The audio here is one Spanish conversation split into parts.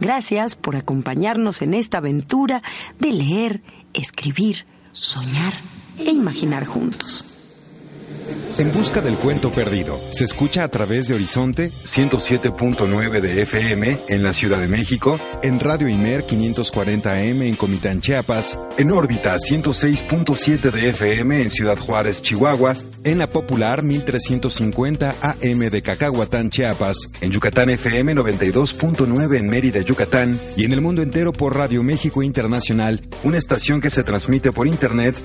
Gracias por acompañarnos en esta aventura de leer, escribir, soñar e imaginar juntos. En busca del cuento perdido. Se escucha a través de Horizonte 107.9 de FM en la Ciudad de México, en Radio Imer 540M en Comitán, Chiapas, en órbita 106.7 de FM en Ciudad Juárez, Chihuahua, en la popular 1350 AM de Cacahuatán, Chiapas, en Yucatán FM 92.9 en Mérida, Yucatán, y en el mundo entero por Radio México Internacional, una estación que se transmite por internet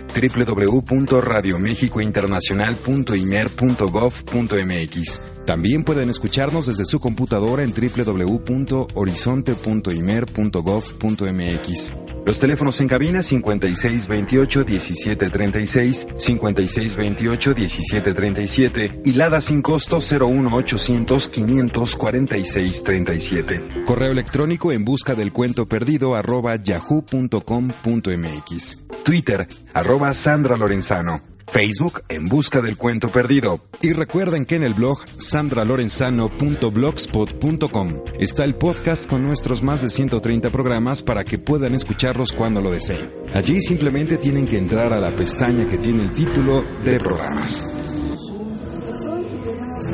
www.radiomexicointernacional.imer.gov.mx. También pueden escucharnos desde su computadora en www.horizonte.imer.gov.mx. Los teléfonos en cabina 5628-1736, 5628-1737 y Lada sin costo 01800 546 37. Correo electrónico en busca del cuento perdido arroba yahoo.com.mx. Twitter arroba Sandra Lorenzano. Facebook en busca del cuento perdido. Y recuerden que en el blog sandralorenzano.blogspot.com está el podcast con nuestros más de 130 programas para que puedan escucharlos cuando lo deseen. Allí simplemente tienen que entrar a la pestaña que tiene el título de programas.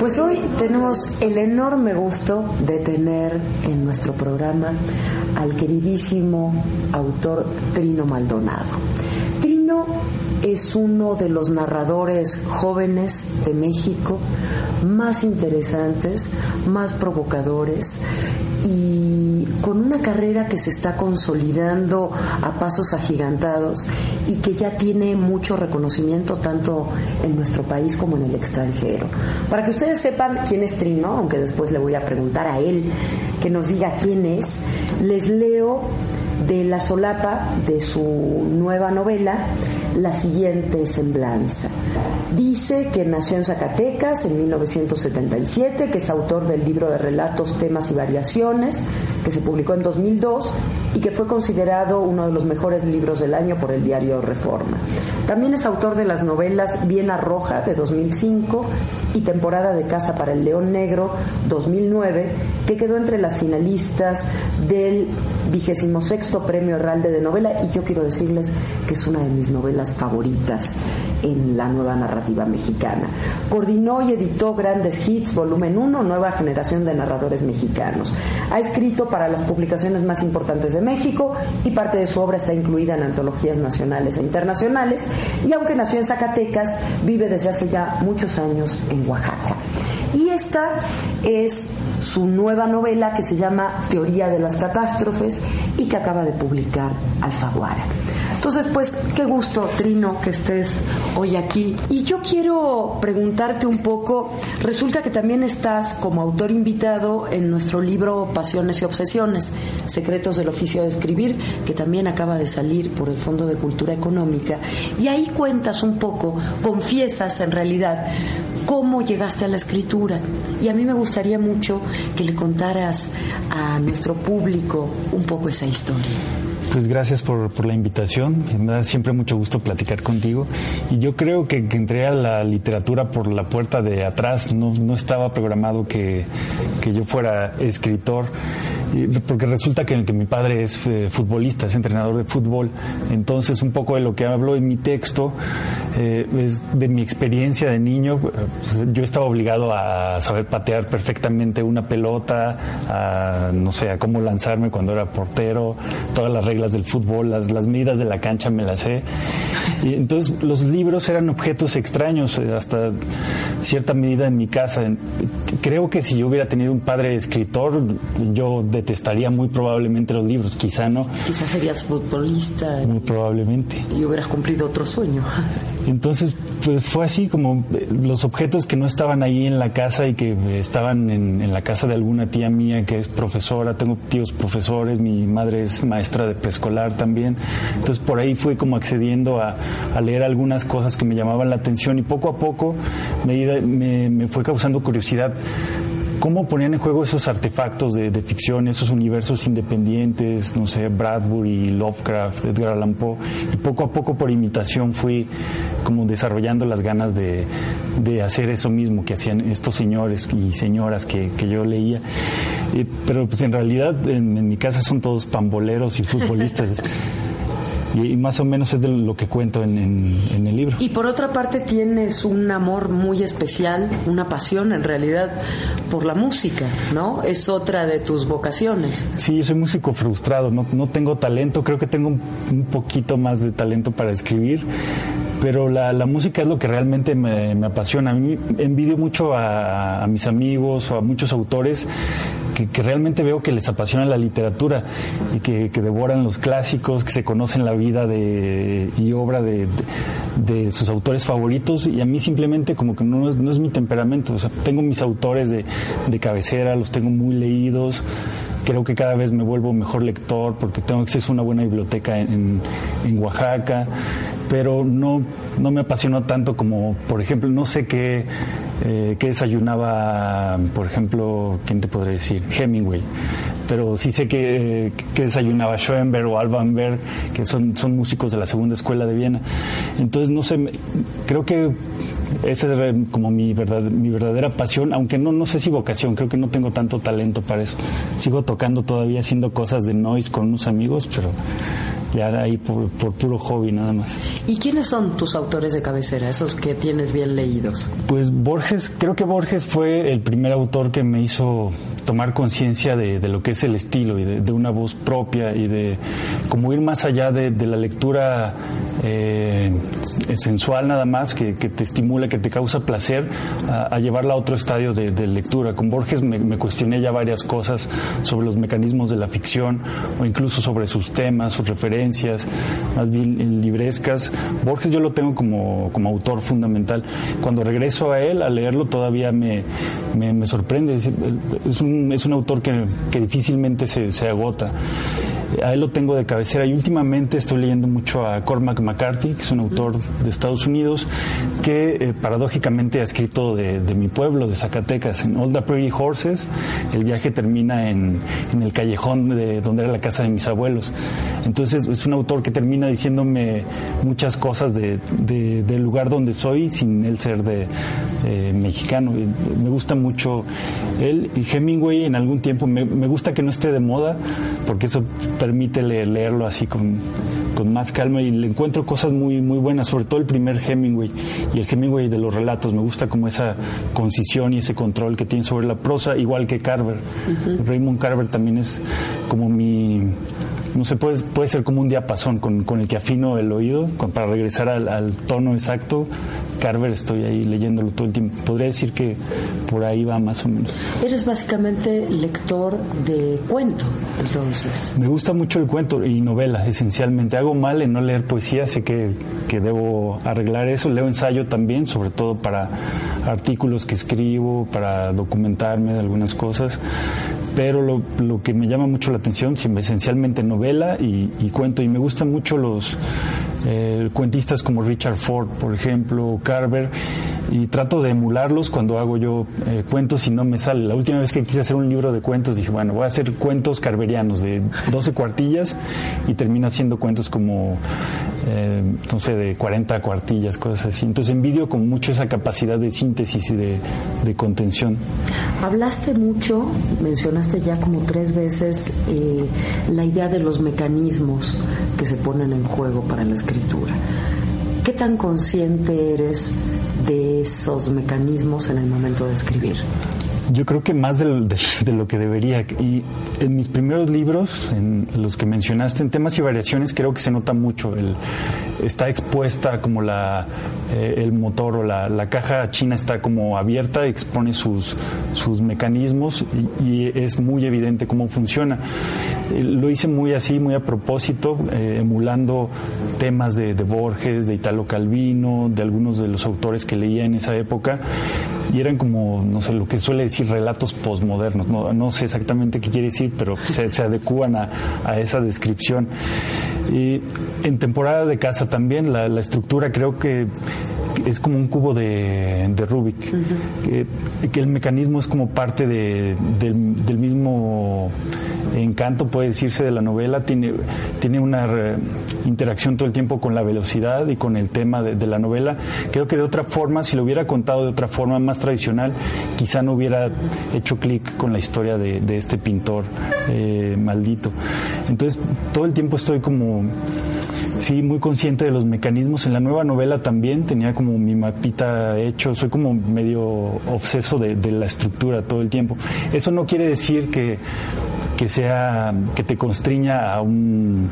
Pues hoy tenemos el enorme gusto de tener en nuestro programa al queridísimo autor Trino Maldonado. Trino es uno de los narradores jóvenes de México más interesantes, más provocadores y con una carrera que se está consolidando a pasos agigantados y que ya tiene mucho reconocimiento tanto en nuestro país como en el extranjero. Para que ustedes sepan quién es Trino, aunque después le voy a preguntar a él que nos diga quién es, les leo de la solapa de su nueva novela la siguiente semblanza. Dice que nació en Zacatecas en 1977, que es autor del libro de relatos, temas y variaciones, que se publicó en 2002 y que fue considerado uno de los mejores libros del año por el diario Reforma. También es autor de las novelas Viena Roja de 2005 y Temporada de Casa para el León Negro 2009, que quedó entre las finalistas del vigésimo sexto premio Herralde de novela y yo quiero decirles que es una de mis novelas favoritas en la nueva narrativa mexicana. Coordinó y editó Grandes Hits, volumen 1, Nueva Generación de Narradores Mexicanos. Ha escrito para las publicaciones más importantes de México y parte de su obra está incluida en antologías nacionales e internacionales y aunque nació en Zacatecas, vive desde hace ya muchos años en Oaxaca. Y esta es su nueva novela que se llama Teoría de las Catástrofes y que acaba de publicar Alfaguara. Entonces, pues, qué gusto, Trino, que estés hoy aquí. Y yo quiero preguntarte un poco, resulta que también estás como autor invitado en nuestro libro Pasiones y Obsesiones, Secretos del Oficio de Escribir, que también acaba de salir por el Fondo de Cultura Económica. Y ahí cuentas un poco, confiesas en realidad, cómo llegaste a la escritura. Y a mí me gustaría mucho que le contaras a nuestro público un poco esa historia. Pues gracias por, la invitación. Me da siempre mucho gusto platicar contigo. Y yo creo que, entré a la literatura por la puerta de atrás. No, estaba programado que, yo fuera escritor. Porque resulta que, mi padre es eh, futbolista, es entrenador de fútbol. Entonces, un poco de lo que hablo en mi texto eh, es de mi experiencia de niño. Pues, yo estaba obligado a saber patear perfectamente una pelota, a, no sé, a cómo lanzarme cuando era portero, todas las reglas del fútbol, las, las medidas de la cancha me las sé. Y entonces, los libros eran objetos extraños eh, hasta cierta medida en mi casa. Creo que si yo hubiera tenido un padre escritor, yo detestaría muy probablemente los libros, quizá no. Quizás serías futbolista. Muy probablemente. Y hubieras cumplido otro sueño. Entonces, pues fue así como eh, los objetos que no estaban ahí en la casa y que estaban en, la casa de alguna tía mía que es profesora, tengo tíos profesores, mi madre es maestra de preescolar también. Entonces, por ahí fue como accediendo a, leer algunas cosas que me llamaban la atención y poco a poco me, me fue causando curiosidad cómo ponían en juego esos artefactos de, ficción, esos universos independientes, no sé, Bradbury, Lovecraft, Edgar Allan Poe, y poco a poco por imitación fui como desarrollando las ganas de, hacer eso mismo que hacían estos señores y señoras que, yo leía. pero pues en realidad en, en mi casa son todos pamboleros y futbolistas. Y, más o menos es de lo que cuento en, el libro. Y por otra parte tienes un amor muy especial, una pasión en realidad por la música, ¿no? Es otra de tus vocaciones. Sí, soy músico frustrado, no, no tengo talento, creo que tengo un, poquito más de talento para escribir, pero la, música es lo que realmente me, apasiona. A mí envidio mucho a, mis amigos o a muchos autores que, realmente veo que les apasiona la literatura y que, devoran los clásicos, que se conocen la vida de, y obra de, sus autores favoritos y a mí simplemente como que no es, no es mi temperamento. O sea, tengo mis autores de, cabecera, los tengo muy leídos creo que cada vez me vuelvo mejor lector porque tengo acceso a una buena biblioteca en, Oaxaca, pero no, no me apasionó tanto como, por ejemplo, no sé qué eh, que desayunaba, por ejemplo, ¿quién te podría decir? Hemingway. Pero sí sé que, que desayunaba Schoenberg o Alban Berg, que son, son músicos de la segunda escuela de Viena. Entonces, no sé, creo que esa es como mi, verdad, mi verdadera pasión, aunque no, no sé si vocación, creo que no tengo tanto talento para eso. Sigo tocando todavía, haciendo cosas de noise con unos amigos, pero ahí por, puro hobby nada más. ¿Y quiénes son tus autores de cabecera, esos que tienes bien leídos? Pues Borges, creo que Borges fue el primer autor que me hizo tomar conciencia de, lo que es el estilo y de, una voz propia y de como ir más allá de, la lectura eh, sensual nada más que, te estimula, que te causa placer, a, llevarla a otro estadio de, lectura. Con Borges me, me, cuestioné ya varias cosas sobre los mecanismos de la ficción o incluso sobre sus temas, sus referencias, más bien librescas. Borges yo lo tengo como, como autor fundamental. Cuando regreso a él, a leerlo, todavía me, me, me sorprende. Es un, es un autor que, que difícilmente se, se agota a él lo tengo de cabecera y últimamente estoy leyendo mucho a Cormac McCarthy, que es un autor de Estados Unidos, que eh, paradójicamente ha escrito de, mi pueblo, de Zacatecas, en All the Prairie Horses. El viaje termina en, el callejón de donde era la casa de mis abuelos. Entonces es un autor que termina diciéndome muchas cosas de, del lugar donde soy sin él ser de eh, mexicano. me gusta mucho él y Hemingway en algún tiempo. Me, me gusta que no esté de moda porque eso permite leerlo así con, más calma y le encuentro cosas muy, muy buenas, sobre todo el primer Hemingway y el Hemingway de los relatos. Me gusta como esa concisión y ese control que tiene sobre la prosa, igual que Carver. Raymond Carver también es como mi no sé, puede, puede ser como un diapasón con, con el que afino el oído para regresar al, tono exacto. Carver estoy ahí leyéndolo todo el tiempo. Podría decir que por ahí va más o menos. Eres básicamente lector de cuento, entonces. Me gusta mucho el cuento y novela, esencialmente. Hago mal en no leer poesía, sé que, que debo arreglar eso. Leo ensayo también, sobre todo para artículos que escribo, para documentarme de algunas cosas pero lo, lo, que me llama mucho la atención, esencialmente novela y, cuento, y me gustan mucho los eh, cuentistas como Richard Ford, por ejemplo, Carver, y trato de emularlos cuando hago yo eh, cuentos y no me sale. La última vez que quise hacer un libro de cuentos dije, bueno, voy a hacer cuentos carberianos de 12 cuartillas y termino haciendo cuentos como, eh, no sé, de 40 cuartillas, cosas así. Entonces envidio con mucho esa capacidad de síntesis y de, de contención. Hablaste mucho, mencionaste ya como tres veces eh, la idea de los mecanismos que se ponen en juego para la escritura. ¿Qué tan consciente eres de esos mecanismos en el momento de escribir? Yo creo que más de, lo que debería. Y en mis primeros libros, en los que mencionaste, en temas y variaciones, creo que se nota mucho. El, está expuesta como la, eh, el motor o la, la, caja china está como abierta, expone sus, sus mecanismos y, es muy evidente cómo funciona. Eh, lo hice muy así, muy a propósito, eh, emulando temas de, de Borges, de Italo Calvino, de algunos de los autores que leía en esa época y eran como, no sé, lo que suele decir relatos posmodernos. No, no sé exactamente qué quiere decir, pero se, se adecúan a, a, esa descripción. Y en temporada de casa también, la, la estructura creo que es como un cubo de, de Rubik, uh -huh. que, que, el mecanismo es como parte de, del, del mismo encanto, puede decirse, de la novela. Tiene, tiene una interacción todo el tiempo con la velocidad y con el tema de, la novela. Creo que de otra forma, si lo hubiera contado de otra forma más tradicional, quizá no hubiera hecho clic con la historia de, este pintor eh, maldito. Entonces, todo el tiempo estoy como, sí, muy consciente de los mecanismos. En la nueva novela también tenía como mi mapita hecho, soy como medio obseso de la estructura todo el tiempo. Eso no quiere decir que que sea que te constriña a un,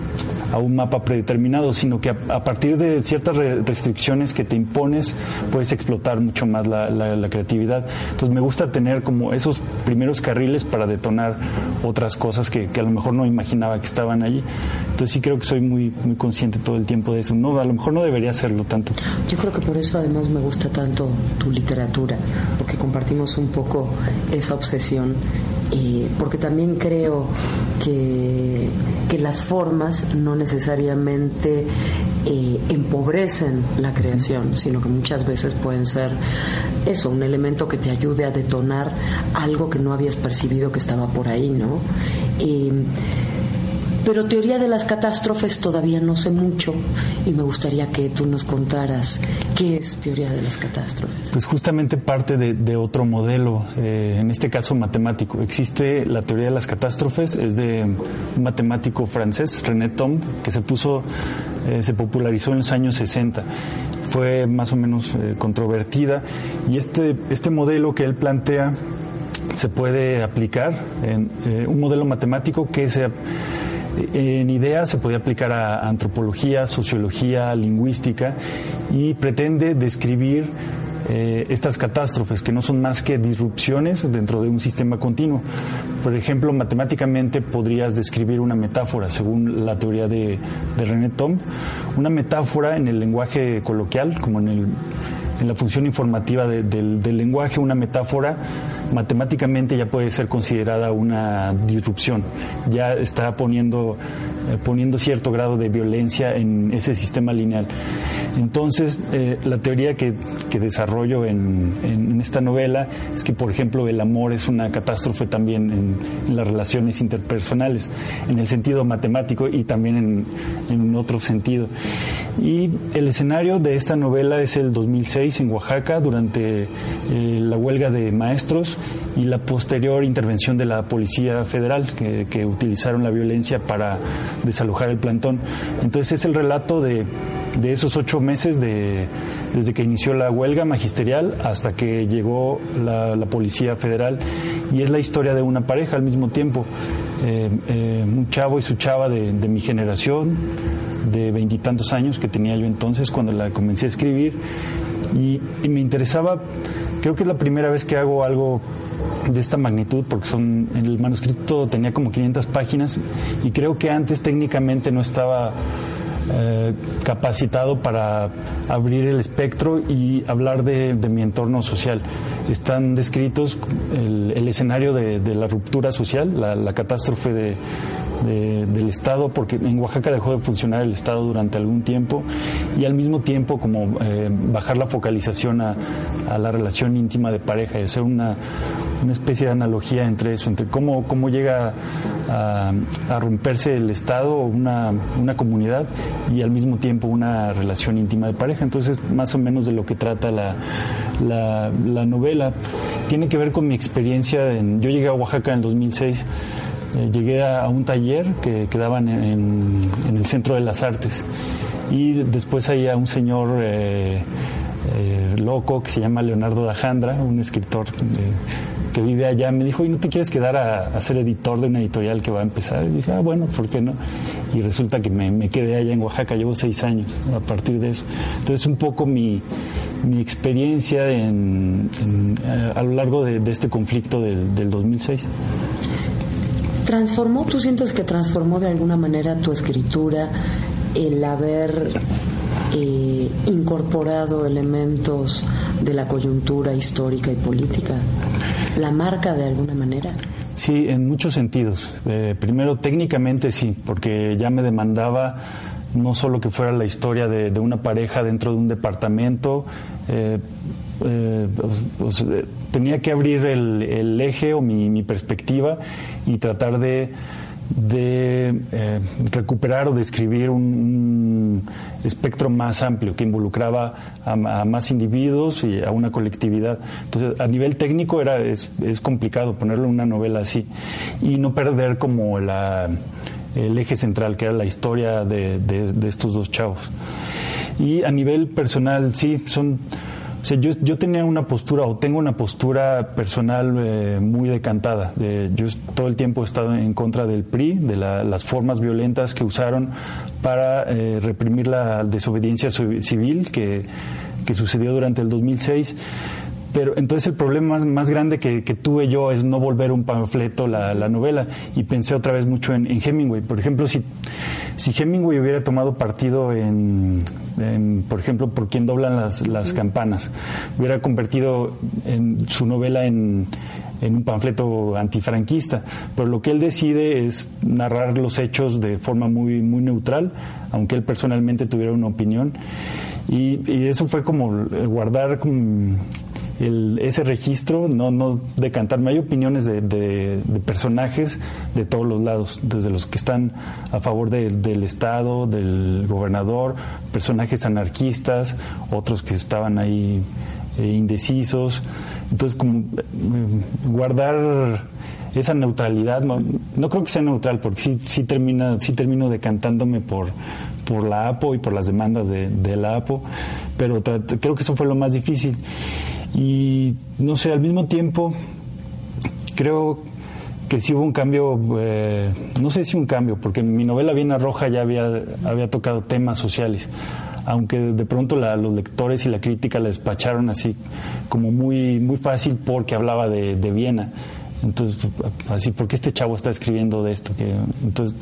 a un mapa predeterminado, sino que a, a partir de ciertas re restricciones que te impones puedes explotar mucho más la, la, la, creatividad. Entonces me gusta tener como esos primeros carriles para detonar otras cosas que, que, a lo mejor no imaginaba que estaban allí. Entonces sí creo que soy muy, muy consciente todo el tiempo de eso. No, a lo mejor no debería hacerlo tanto. Yo creo que por eso además me gusta tanto tu literatura, porque compartimos un poco esa obsesión eh, porque también creo que, que, las formas no necesariamente eh, empobrecen la creación, sino que muchas veces pueden ser eso, un elemento que te ayude a detonar algo que no habías percibido que estaba por ahí, ¿no? Pero teoría de las catástrofes todavía no sé mucho y me gustaría que tú nos contaras qué es teoría de las catástrofes. Pues justamente parte de, de otro modelo, eh, en este caso matemático. Existe la teoría de las catástrofes, es de un matemático francés, René Thom, que se puso, eh, se popularizó en los años 60 fue más o menos eh, controvertida y este, este modelo que él plantea se puede aplicar en eh, un modelo matemático que se en idea se podía aplicar a antropología, sociología, lingüística y pretende describir eh, estas catástrofes que no son más que disrupciones dentro de un sistema continuo. Por ejemplo, matemáticamente podrías describir una metáfora, según la teoría de, de René Thom, una metáfora en el lenguaje coloquial, como en, el, en la función informativa de, del, del lenguaje, una metáfora matemáticamente ya puede ser considerada una disrupción. Ya está poniendo, eh, poniendo cierto grado de violencia en ese sistema lineal. Entonces, eh, la teoría que, desarrollo en, esta novela es que, por ejemplo, el amor es una catástrofe también en, en las relaciones interpersonales, en el sentido matemático y también en, en otro sentido. Y el escenario de esta novela es el 2006 en Oaxaca, durante eh, la huelga de maestros y la posterior intervención de la Policía Federal, que, utilizaron la violencia para desalojar el plantón. Entonces es el relato de, esos ocho meses de, desde que inició la huelga magisterial hasta que llegó la, Policía Federal. Y es la historia de una pareja al mismo tiempo, eh, eh, un chavo y su chava de, mi generación, de veintitantos años que tenía yo entonces cuando la comencé a escribir. Y me interesaba creo que es la primera vez que hago algo de esta magnitud porque son el manuscrito tenía como 500 páginas y creo que antes técnicamente no estaba eh, capacitado para abrir el espectro y hablar de, mi entorno social. Están descritos el, escenario de, la ruptura social, la catástrofe de del Estado, porque en Oaxaca dejó de funcionar el Estado durante algún tiempo, y al mismo tiempo como eh, bajar la focalización a, la relación íntima de pareja y hacer una, una especie de analogía entre eso, entre cómo, cómo llega a, romperse el Estado o una, una, comunidad y al mismo tiempo una relación íntima de pareja. Entonces, más o menos de lo que trata la, la, la novela. Tiene que ver con mi experiencia. En, yo llegué a Oaxaca en el 2006 eh, llegué a, un taller que quedaba en, el Centro de las Artes y después ahí a un señor eh, eh, loco que se llama Leonardo Dajandra, un escritor que vive allá, me dijo, ¿y no te quieres quedar a, ser editor de una editorial que va a empezar? Y dije, ah, bueno, ¿por qué no? Y resulta que me, quedé allá en Oaxaca, llevo seis años a partir de eso. Entonces, un poco mi, mi experiencia en, a lo largo de, este conflicto del, del 2006. ¿Transformó, tú sientes que transformó de alguna manera tu escritura el haber eh, incorporado elementos de la coyuntura histórica y política? ¿La marca de alguna manera? Sí, en muchos sentidos. Eh, primero, técnicamente sí, porque ya me demandaba no solo que fuera la historia de, una pareja dentro de un departamento, eh, eh, pues, eh, tenía que abrir el, eje o mi, perspectiva y tratar de, eh, recuperar o describir un, espectro más amplio que involucraba a, más individuos y a una colectividad. Entonces, a nivel técnico era es, complicado ponerlo una novela así y no perder como la, el eje central, que era la historia de, de estos dos chavos. Y a nivel personal, sí, son o sea, yo, yo tenía una postura o tengo una postura personal eh, muy decantada. yo todo el tiempo he estado en contra del PRI, de las formas violentas que usaron para eh, reprimir la desobediencia civil que, que sucedió durante el 2006 pero entonces el problema más, grande que, tuve yo es no volver un panfleto la, la novela y pensé otra vez mucho en, Hemingway. Por ejemplo, si, si Hemingway hubiera tomado partido en, por ejemplo, por quien doblan las, las campanas, hubiera convertido en su novela en, en un panfleto antifranquista, pero lo que él decide es narrar los hechos de forma muy, muy neutral, aunque él personalmente tuviera una opinión. Y, y eso fue como guardar como, ese registro, no, no decantarme. Hay opiniones de, personajes de todos los lados, desde los que están a favor del Estado, del gobernador, personajes anarquistas, otros que estaban ahí eh, indecisos. Entonces, como eh, guardar esa neutralidad, no, creo que sea neutral, porque sí, sí, termina, sí termino decantándome por, por la APO y por las demandas de, de la APO, pero creo que eso fue lo más difícil. Y no sé, al mismo tiempo, creo que sí hubo un cambio, eh, no sé si un cambio, porque mi novela Viena Roja ya había, había tocado temas sociales, aunque de pronto los lectores y la crítica la despacharon así como muy, muy fácil porque hablaba de Viena. Entonces, así, ¿por qué este chavo está escribiendo de esto? Que, entonces,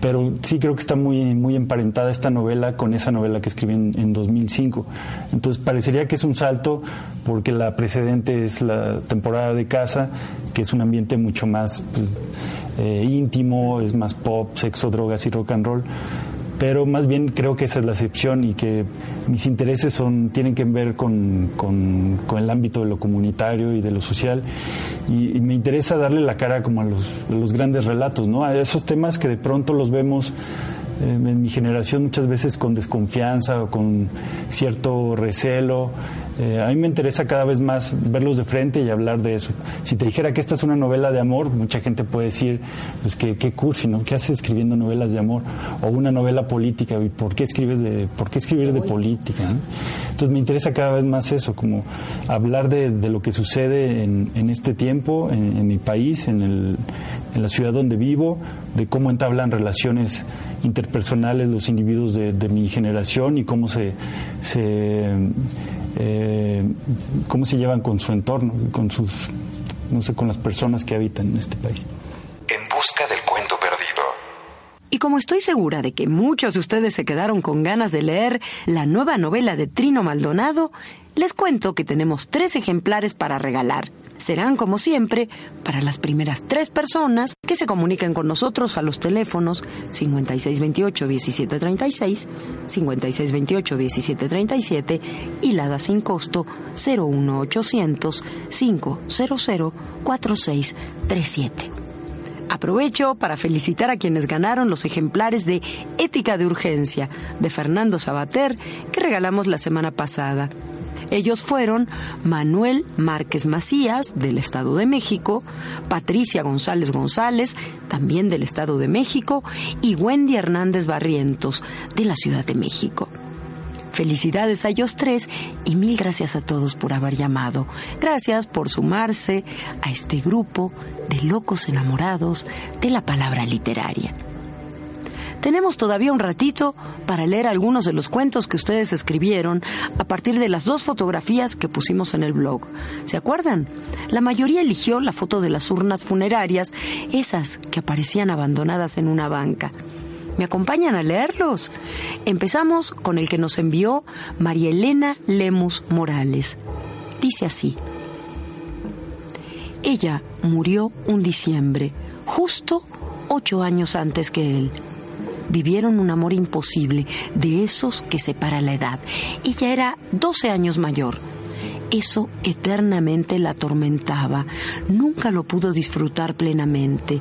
pero sí creo que está muy, muy emparentada esta novela con esa novela que escribí en, 2005. Entonces, parecería que es un salto porque la precedente es la temporada de casa, que es un ambiente mucho más pues, eh, íntimo, es más pop, sexo, drogas y rock and roll pero más bien creo que esa es la excepción y que mis intereses son, tienen que ver con, con, el ámbito de lo comunitario y de lo social y, me interesa darle la cara como a los, los grandes relatos, ¿no? a esos temas que de pronto los vemos eh, en mi generación muchas veces con desconfianza o con cierto recelo. Eh, a mí me interesa cada vez más verlos de frente y hablar de eso. Si te dijera que esta es una novela de amor, mucha gente puede decir, pues que qué cursi, ¿no? ¿Qué haces escribiendo novelas de amor? O una novela política, ¿y por qué escribes de, por qué escribir de política? Entonces me interesa cada vez más eso, como hablar de, lo que sucede en, este tiempo, en, mi país, en, el, en la ciudad donde vivo, de cómo entablan relaciones interpersonales los individuos de, mi generación y cómo se, se eh, cómo se llevan con su entorno, con sus, no sé, con las personas que habitan en este país. En busca del cuento perdido. Y como estoy segura de que muchos de ustedes se quedaron con ganas de leer la nueva novela de Trino Maldonado, les cuento que tenemos tres ejemplares para regalar. Serán, como siempre, para las primeras tres personas que se comuniquen con nosotros a los teléfonos 5628-1736, 5628-1737 y la da sin costo 01800 500 4637. Aprovecho para felicitar a quienes ganaron los ejemplares de Ética de Urgencia de Fernando Sabater que regalamos la semana pasada. Ellos fueron Manuel Márquez Macías, del Estado de México, Patricia González González, también del Estado de México, y Wendy Hernández Barrientos, de la Ciudad de México. Felicidades a ellos tres y mil gracias a todos por haber llamado. Gracias por sumarse a este grupo de locos enamorados de la palabra literaria. Tenemos todavía un ratito para leer algunos de los cuentos que ustedes escribieron a partir de las dos fotografías que pusimos en el blog. ¿Se acuerdan? La mayoría eligió la foto de las urnas funerarias, esas que aparecían abandonadas en una banca. ¿Me acompañan a leerlos? Empezamos con el que nos envió María Elena Lemus Morales. Dice así. Ella murió un diciembre, justo ocho años antes que él. Vivieron un amor imposible, de esos que separa la edad. Ella era doce años mayor. Eso eternamente la atormentaba. Nunca lo pudo disfrutar plenamente.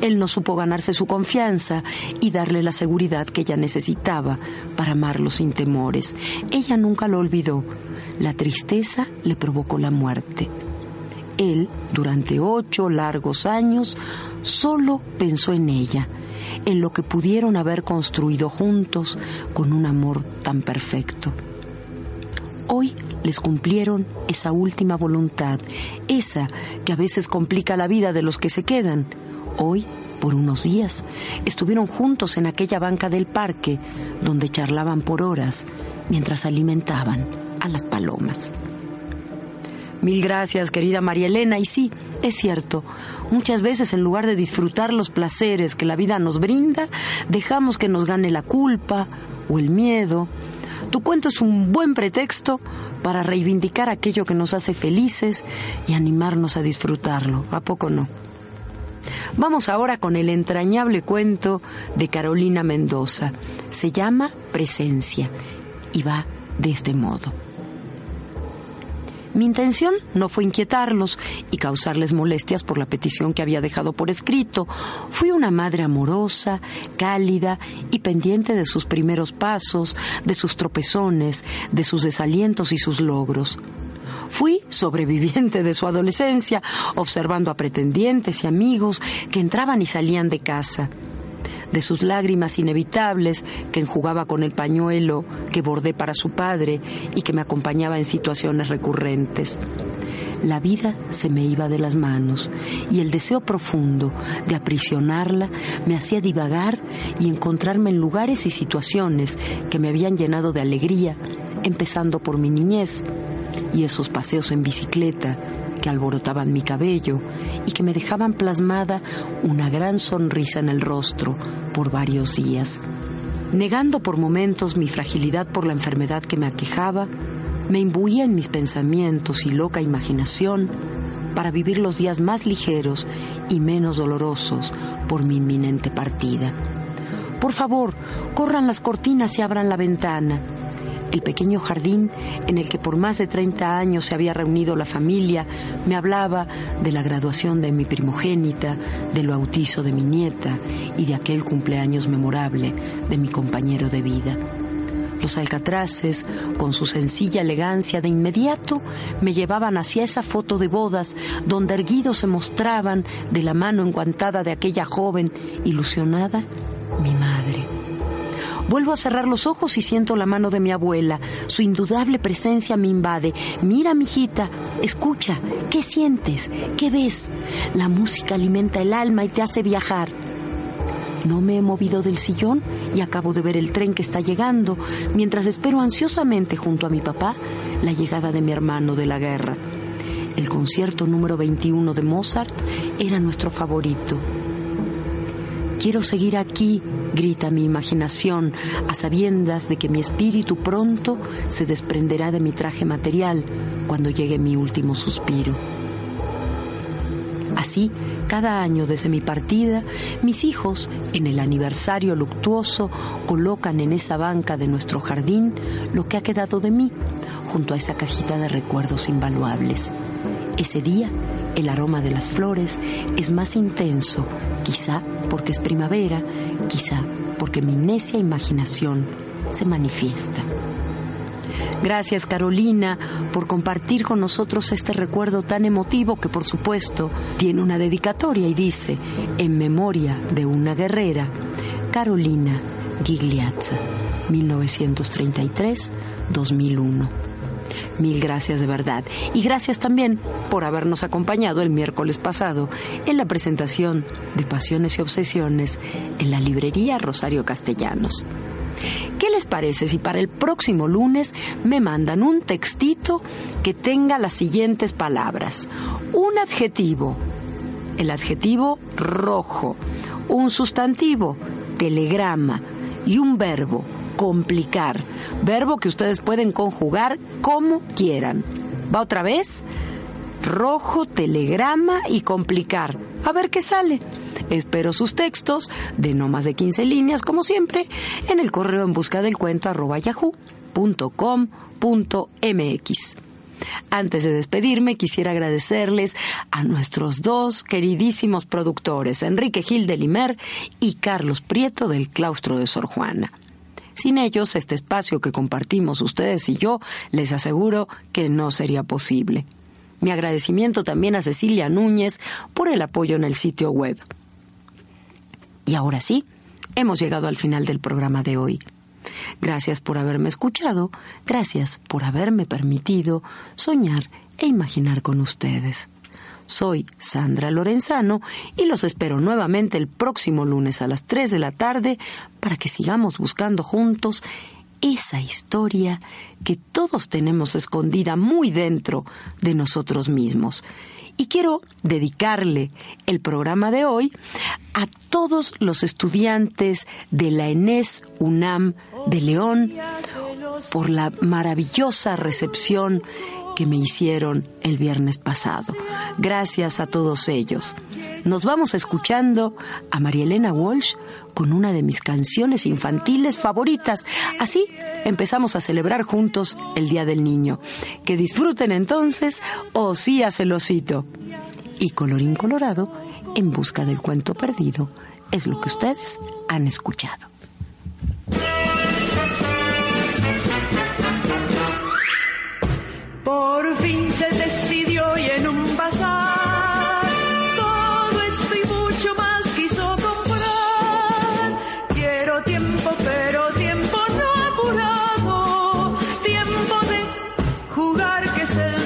Él no supo ganarse su confianza y darle la seguridad que ella necesitaba para amarlo sin temores. Ella nunca lo olvidó. La tristeza le provocó la muerte. Él, durante ocho largos años, solo pensó en ella, en lo que pudieron haber construido juntos con un amor tan perfecto. Hoy les cumplieron esa última voluntad, esa que a veces complica la vida de los que se quedan, Hoy, por unos días, estuvieron juntos en aquella banca del parque donde charlaban por horas mientras alimentaban a las palomas. Mil gracias, querida María Elena. Y sí, es cierto, muchas veces en lugar de disfrutar los placeres que la vida nos brinda, dejamos que nos gane la culpa o el miedo. Tu cuento es un buen pretexto para reivindicar aquello que nos hace felices y animarnos a disfrutarlo. ¿A poco no? Vamos ahora con el entrañable cuento de Carolina Mendoza. Se llama Presencia y va de este modo. Mi intención no fue inquietarlos y causarles molestias por la petición que había dejado por escrito. Fui una madre amorosa, cálida y pendiente de sus primeros pasos, de sus tropezones, de sus desalientos y sus logros. Fui sobreviviente de su adolescencia, observando a pretendientes y amigos que entraban y salían de casa de sus lágrimas inevitables que enjugaba con el pañuelo que bordé para su padre y que me acompañaba en situaciones recurrentes. La vida se me iba de las manos y el deseo profundo de aprisionarla me hacía divagar y encontrarme en lugares y situaciones que me habían llenado de alegría, empezando por mi niñez y esos paseos en bicicleta que alborotaban mi cabello y que me dejaban plasmada una gran sonrisa en el rostro por varios días. Negando por momentos mi fragilidad por la enfermedad que me aquejaba, me imbuía en mis pensamientos y loca imaginación para vivir los días más ligeros y menos dolorosos por mi inminente partida. Por favor, corran las cortinas y abran la ventana el pequeño jardín en el que por más de 30 años se había reunido la familia, me hablaba de la graduación de mi primogénita, del bautizo de mi nieta y de aquel cumpleaños memorable de mi compañero de vida. Los alcatraces, con su sencilla elegancia, de inmediato me llevaban hacia esa foto de bodas donde erguidos se mostraban de la mano enguantada de aquella joven ilusionada, mi madre. Vuelvo a cerrar los ojos y siento la mano de mi abuela. Su indudable presencia me invade. Mira, mijita, escucha, ¿qué sientes? ¿Qué ves? La música alimenta el alma y te hace viajar. No me he movido del sillón y acabo de ver el tren que está llegando, mientras espero ansiosamente junto a mi papá la llegada de mi hermano de la guerra. El concierto número 21 de Mozart era nuestro favorito. Quiero seguir aquí, grita mi imaginación, a sabiendas de que mi espíritu pronto se desprenderá de mi traje material cuando llegue mi último suspiro. Así, cada año desde mi partida, mis hijos, en el aniversario luctuoso, colocan en esa banca de nuestro jardín lo que ha quedado de mí, junto a esa cajita de recuerdos invaluables. Ese día, el aroma de las flores es más intenso, quizá porque es primavera, quizá porque mi necia imaginación se manifiesta. Gracias Carolina por compartir con nosotros este recuerdo tan emotivo que por supuesto tiene una dedicatoria y dice, en memoria de una guerrera, Carolina Gigliazza, 1933-2001. Mil gracias de verdad. Y gracias también por habernos acompañado el miércoles pasado en la presentación de Pasiones y Obsesiones en la librería Rosario Castellanos. ¿Qué les parece si para el próximo lunes me mandan un textito que tenga las siguientes palabras? Un adjetivo, el adjetivo rojo, un sustantivo, telegrama y un verbo, complicar, verbo que ustedes pueden conjugar como quieran. ¿Va otra vez? Rojo, telegrama y complicar. A ver qué sale. Espero sus textos de no más de 15 líneas, como siempre, en el correo en busca del cuento arroba yahoo.com.mx. Antes de despedirme, quisiera agradecerles a nuestros dos queridísimos productores, Enrique Gil de Limer y Carlos Prieto del Claustro de Sor Juana. Sin ellos, este espacio que compartimos ustedes y yo, les aseguro que no sería posible. Mi agradecimiento también a Cecilia Núñez por el apoyo en el sitio web. Y ahora sí, hemos llegado al final del programa de hoy. Gracias por haberme escuchado, gracias por haberme permitido soñar e imaginar con ustedes. Soy Sandra Lorenzano y los espero nuevamente el próximo lunes a las 3 de la tarde para que sigamos buscando juntos esa historia que todos tenemos escondida muy dentro de nosotros mismos. Y quiero dedicarle el programa de hoy a todos los estudiantes de la ENES UNAM de León por la maravillosa recepción que me hicieron el viernes pasado. Gracias a todos ellos. Nos vamos escuchando a María Elena Walsh con una de mis canciones infantiles favoritas. Así empezamos a celebrar juntos el Día del Niño. Que disfruten entonces Osía Celosito. Y colorín colorado, en busca del cuento perdido, es lo que ustedes han escuchado. En un bazar todo esto y mucho más quiso comprar. Quiero tiempo, pero tiempo no apurado. Tiempo de jugar que es el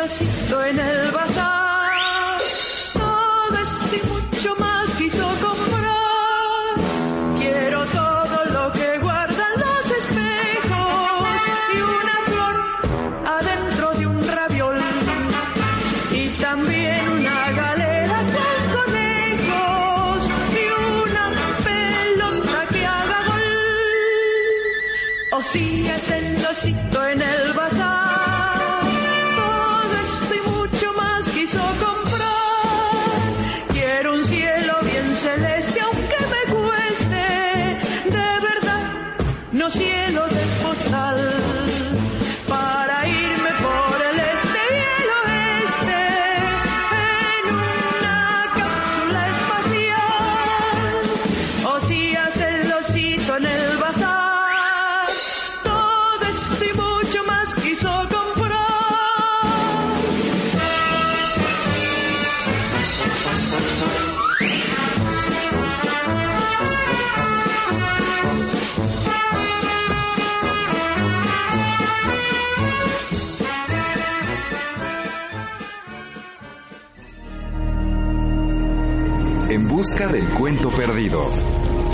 osito en el bazar. Del cuento perdido.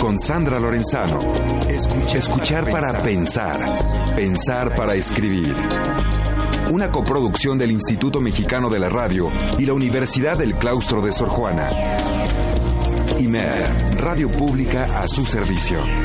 Con Sandra Lorenzano. Escucha, escuchar para pensar. Pensar para escribir. Una coproducción del Instituto Mexicano de la Radio y la Universidad del Claustro de Sor Juana. IMER, Radio Pública a su servicio.